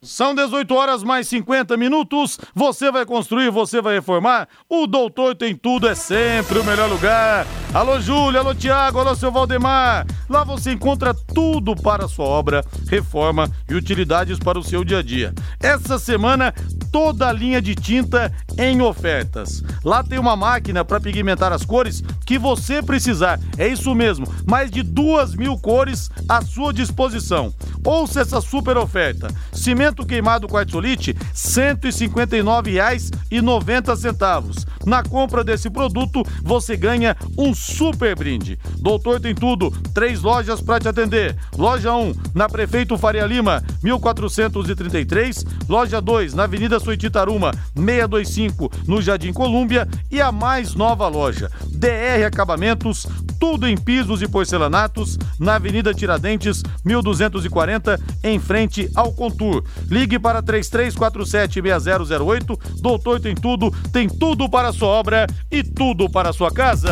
B: São 18 horas mais 50 minutos. Você vai construir, você vai reformar. O Doutor Tem Tudo é sempre o melhor lugar. Alô, Júlia, alô, Tiago, alô, seu Valdemar. Lá você encontra tudo para sua obra, reforma e utilidades para o seu dia a dia. Essa semana, toda a linha de tinta em ofertas. Lá tem uma máquina para pigmentar as cores que você precisar. É isso mesmo, mais de duas mil cores à sua disposição. Ouça essa super oferta. Cimento Cimento queimado quartzolite, R$ 159,90. Na compra desse produto, você ganha um super brinde. Doutor tem tudo, três lojas para te atender. Loja 1, na Prefeito Faria Lima, 1433. Loja 2, na Avenida Soititaruma, 625, no Jardim Colúmbia. E a mais nova loja, DR Acabamentos, tudo em pisos e porcelanatos, na Avenida Tiradentes, 1240, em frente ao Contour. Ligue para 33476008. Doutor tem tudo, tem tudo para a sua obra e tudo para a sua casa.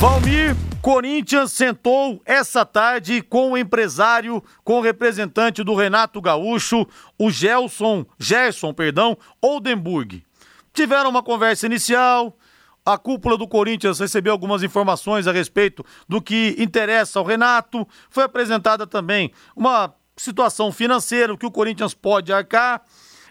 B: Valmir, Corinthians sentou essa tarde com o empresário, com o representante do Renato Gaúcho, o Gelson, Gerson, perdão, Oldenburg. Tiveram uma conversa inicial, a cúpula do Corinthians recebeu algumas informações a respeito do que interessa ao Renato. Foi apresentada também uma situação financeira, que o Corinthians pode arcar.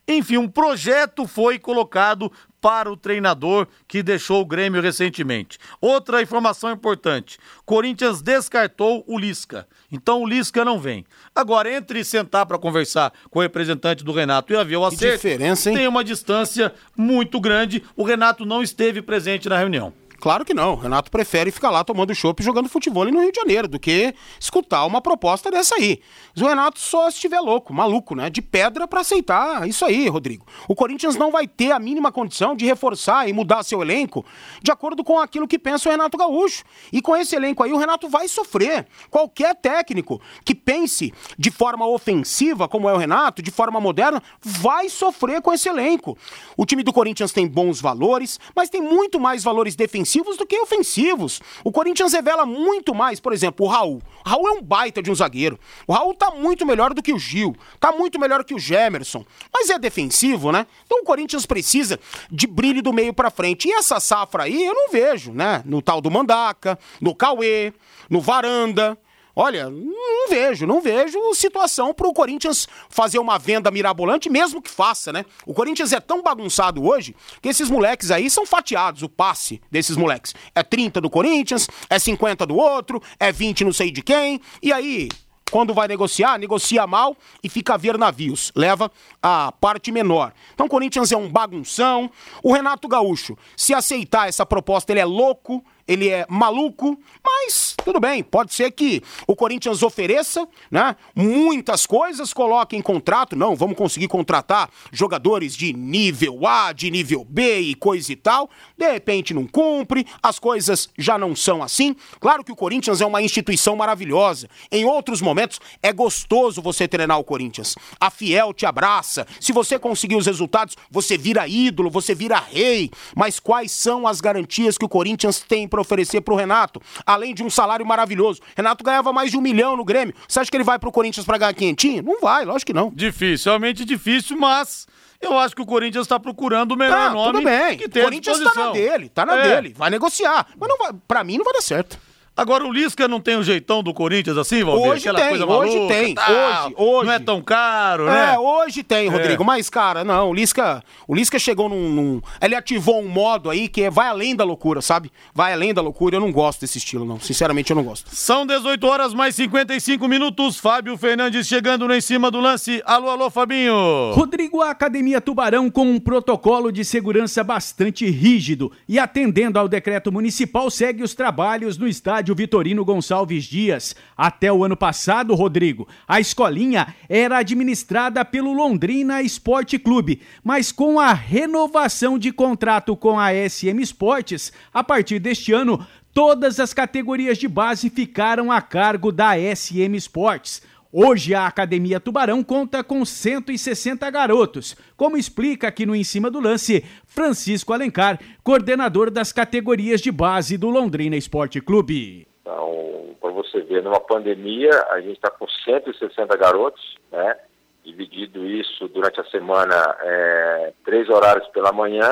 B: Enfim, um projeto foi colocado para o treinador que deixou o Grêmio recentemente. Outra informação importante: Corinthians descartou o Lisca. Então o Lisca não vem. Agora, entre sentar para conversar com o representante do Renato e haver o acerto, tem uma distância muito grande. O Renato não esteve presente na reunião.
E: Claro que não. Renato prefere ficar lá tomando chopp e jogando futebol no Rio de Janeiro do que escutar uma proposta dessa aí. o Renato só estiver louco, maluco, né? De pedra para aceitar isso aí, Rodrigo. O Corinthians não vai ter a mínima condição de reforçar e mudar seu elenco de acordo com aquilo que pensa o Renato Gaúcho. E com esse elenco aí, o Renato vai sofrer. Qualquer técnico que pense de forma ofensiva, como é o Renato, de forma moderna, vai sofrer com esse elenco. O time do Corinthians tem bons valores, mas tem muito mais valores defensivos defensivos do que ofensivos. O Corinthians revela muito mais, por exemplo, o Raul. O Raul é um baita de um zagueiro. O Raul tá muito melhor do que o Gil, tá muito melhor que o Gemerson, mas é defensivo, né? Então o Corinthians precisa de brilho do meio para frente. E essa safra aí eu não vejo, né? No tal do Mandaca, no Cauê, no Varanda. Olha, não vejo, não vejo situação para o Corinthians fazer uma venda mirabolante, mesmo que faça, né? O Corinthians é tão bagunçado hoje que esses moleques aí são fatiados, o passe desses moleques. É 30 do Corinthians, é 50 do outro, é 20 não sei de quem, e aí quando vai negociar, negocia mal e fica a ver navios, leva a parte menor. Então o Corinthians é um bagunção. O Renato Gaúcho, se aceitar essa proposta, ele é louco, ele é maluco, mas tudo bem, pode ser que o Corinthians ofereça, né? Muitas coisas, coloque em contrato, não, vamos conseguir contratar jogadores de nível A, de nível B e coisa e tal. De repente não cumpre, as coisas já não são assim. Claro que o Corinthians é uma instituição maravilhosa. Em outros momentos é gostoso você treinar o Corinthians. A Fiel te abraça. Se você conseguir os resultados, você vira ídolo, você vira rei. Mas quais são as garantias que o Corinthians tem para oferecer pro Renato? Além de um salário maravilhoso. Renato ganhava mais de um milhão no Grêmio. Você acha que ele vai pro Corinthians pra ganhar quinhentinho? Não vai, lógico que não.
B: Difícil, realmente difícil, mas eu acho que o Corinthians está procurando o melhor
E: Ah,
B: nome
E: tudo bem.
B: que
E: O
B: tem à
E: Corinthians tá na dele, tá na
B: É.
E: dele. Vai negociar. Mas não vai, pra mim não vai dar certo.
B: Agora o Lisca não tem o jeitão do Corinthians assim, Valdir?
E: Hoje tem, hoje tem, hoje, hoje.
B: Não é tão caro, né?
E: É, hoje tem, Rodrigo. Mas, cara, não, o Lisca, o Lisca chegou num, num- Ele ativou um modo aí que é- vai além da loucura, sabe? Vai além da loucura. Eu não gosto desse estilo, não. Sinceramente, eu não gosto.
B: São 18 horas mais 55 minutos. Fábio Fernandes chegando no em cima do lance. Alô, alô, Fabinho.
F: Rodrigo, a Academia Tubarão com um protocolo de segurança bastante rígido e atendendo ao decreto municipal segue os trabalhos no estádio Vitorino Gonçalves Dias. Até o ano passado, Rodrigo, a escolinha era administrada pelo Londrina Esporte Clube, mas com a renovação de contrato com a SM Esportes, a partir deste ano, todas as categorias de base ficaram a cargo da SM Esportes. Hoje a Academia Tubarão conta com 160 garotos, como explica aqui no Em Cima do Lance Francisco Alencar, coordenador das categorias de base do Londrina Esporte Clube.
G: Então, para você ver, numa pandemia, a gente está com 160 garotos, né? Dividido isso durante a semana, é, três horários pela manhã,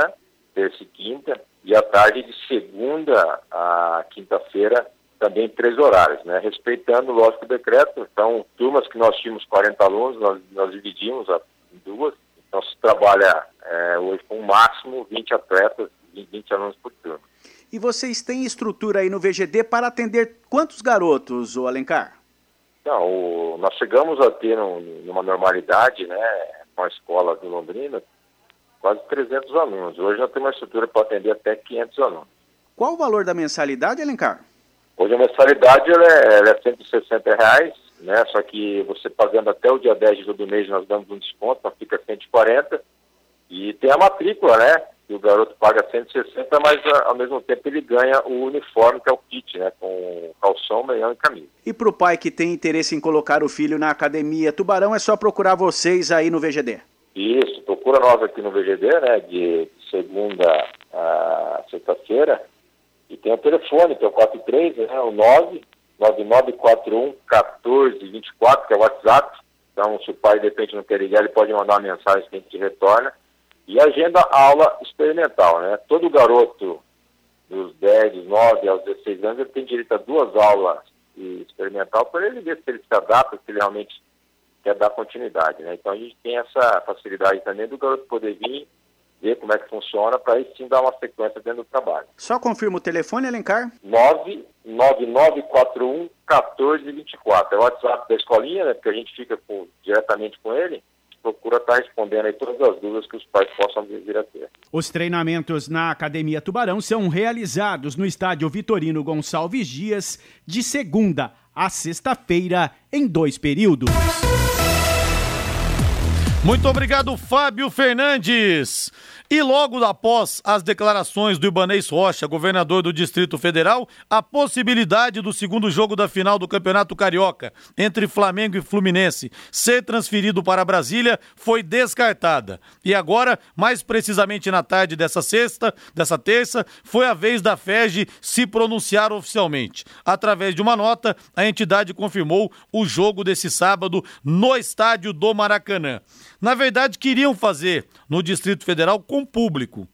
G: terça e quinta, e à tarde de segunda a quinta-feira, também três horários, né? Respeitando, lógico, o decreto. Então, turmas que nós tínhamos 40 alunos, nós, nós dividimos a- em duas. Então, se trabalha é, hoje com o máximo 20 atletas, 20 alunos por turma.
F: E vocês têm estrutura aí no VGD para atender quantos garotos, o Alencar?
G: Não, o- nós chegamos a ter um, numa normalidade, né, com a escola do Londrina, quase 300 alunos. Hoje nós temos uma estrutura para atender até 500 alunos.
F: Qual o valor da mensalidade, Alencar?
G: Hoje a mensalidade ela é, ela é 160 reais, né, só que você pagando até o dia 10 de todo mês nós damos um desconto, então fica 140. E tem a matrícula, né, que o garoto paga 160, mas a- ao mesmo tempo ele ganha o uniforme, que é o kit, né, com calção, meião e camisa.
F: E para o pai que tem interesse em colocar o filho na Academia Tubarão, é só procurar vocês aí no VGD.
G: Isso, procura nós aqui no VGD, né, de segunda a sexta-feira. E tem o telefone, que é o 43, né, o 9 9941 1424, que é o WhatsApp. Então, se o pai de repente não quer ligar, ele pode mandar uma mensagem que a gente retorna. E agenda aula experimental, né? Todo garoto dos 10, dos 9 aos 16 anos, ele tem direito a duas aulas experimental para ele ver se ele se adapta, se ele realmente quer dar continuidade, né? Então a gente tem essa facilidade também do garoto poder vir, ver como é que funciona, para aí sim dar uma sequência dentro do trabalho.
F: Só confirma o telefone, Alencar?
G: 99941 1424. É o WhatsApp da escolinha, né? Porque a gente fica com- diretamente com ele, procura estar respondendo aí todas as dúvidas que os pais possam vir a ter.
F: Os treinamentos na Academia Tubarão são realizados no estádio Vitorino Gonçalves Dias, de segunda a sexta-feira, em dois períodos.
B: Muito obrigado, Fábio Fernandes. E logo após as declarações do Ibanês Rocha, governador do Distrito Federal, a possibilidade do segundo jogo da final do Campeonato Carioca entre Flamengo e Fluminense ser transferido para Brasília foi descartada. E agora, mais precisamente na tarde dessa sexta, dessa terça, foi a vez da FEG se pronunciar oficialmente. Através de uma nota, a entidade confirmou o jogo desse sábado no estádio do Maracanã. Na verdade, queriam fazer no Distrito Federal com público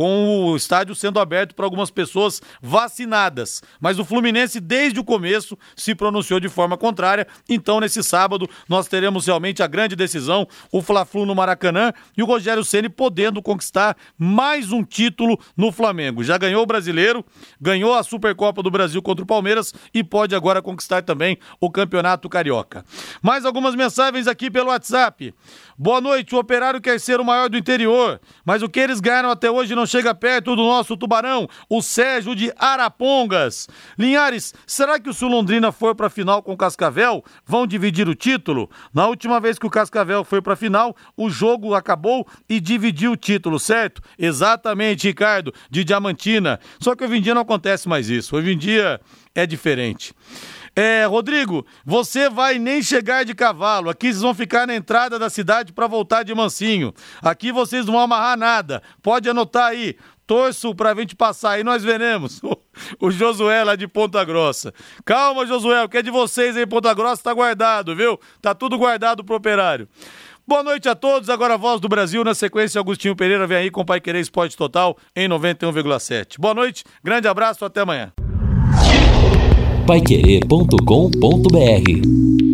B: com o estádio sendo aberto para algumas pessoas vacinadas. Mas o Fluminense, desde o começo, se pronunciou de forma contrária. Então, nesse sábado, nós teremos realmente a grande decisão: o Fla-Flu no Maracanã e o Rogério Ceni podendo conquistar mais um título no Flamengo. Já ganhou o brasileiro, ganhou a Supercopa do Brasil contra o Palmeiras e pode agora conquistar também o Campeonato Carioca. Mais algumas mensagens aqui pelo WhatsApp. Boa noite, o operário quer ser o maior do interior, mas o que eles ganharam até hoje não chega perto do nosso tubarão, o Sérgio de Arapongas. Linhares, será que o Sul Londrina for para a final com o Cascavel? Vão dividir o título? Na última vez que o Cascavel foi para a final, o jogo acabou e dividiu o título, certo? Exatamente, Ricardo, de Diamantina. Só que hoje em dia não acontece mais isso. Hoje em dia é diferente. É, Rodrigo, você vai nem chegar de cavalo. Aqui vocês vão ficar na entrada da cidade para voltar de mansinho. Aqui vocês não vão amarrar nada. Pode anotar aí. Torço pra gente passar aí, nós veremos. O Josué lá de Ponta Grossa. Calma, Josué, o que é de vocês aí, Ponta Grossa, tá guardado, viu? Tá tudo guardado pro operário. Boa noite a todos. Agora a voz do Brasil. Na sequência, Agostinho Pereira vem aí com o Pai Querer Esporte Total em 91,7. Boa noite, grande abraço, até amanhã
A: paiquerê.com.br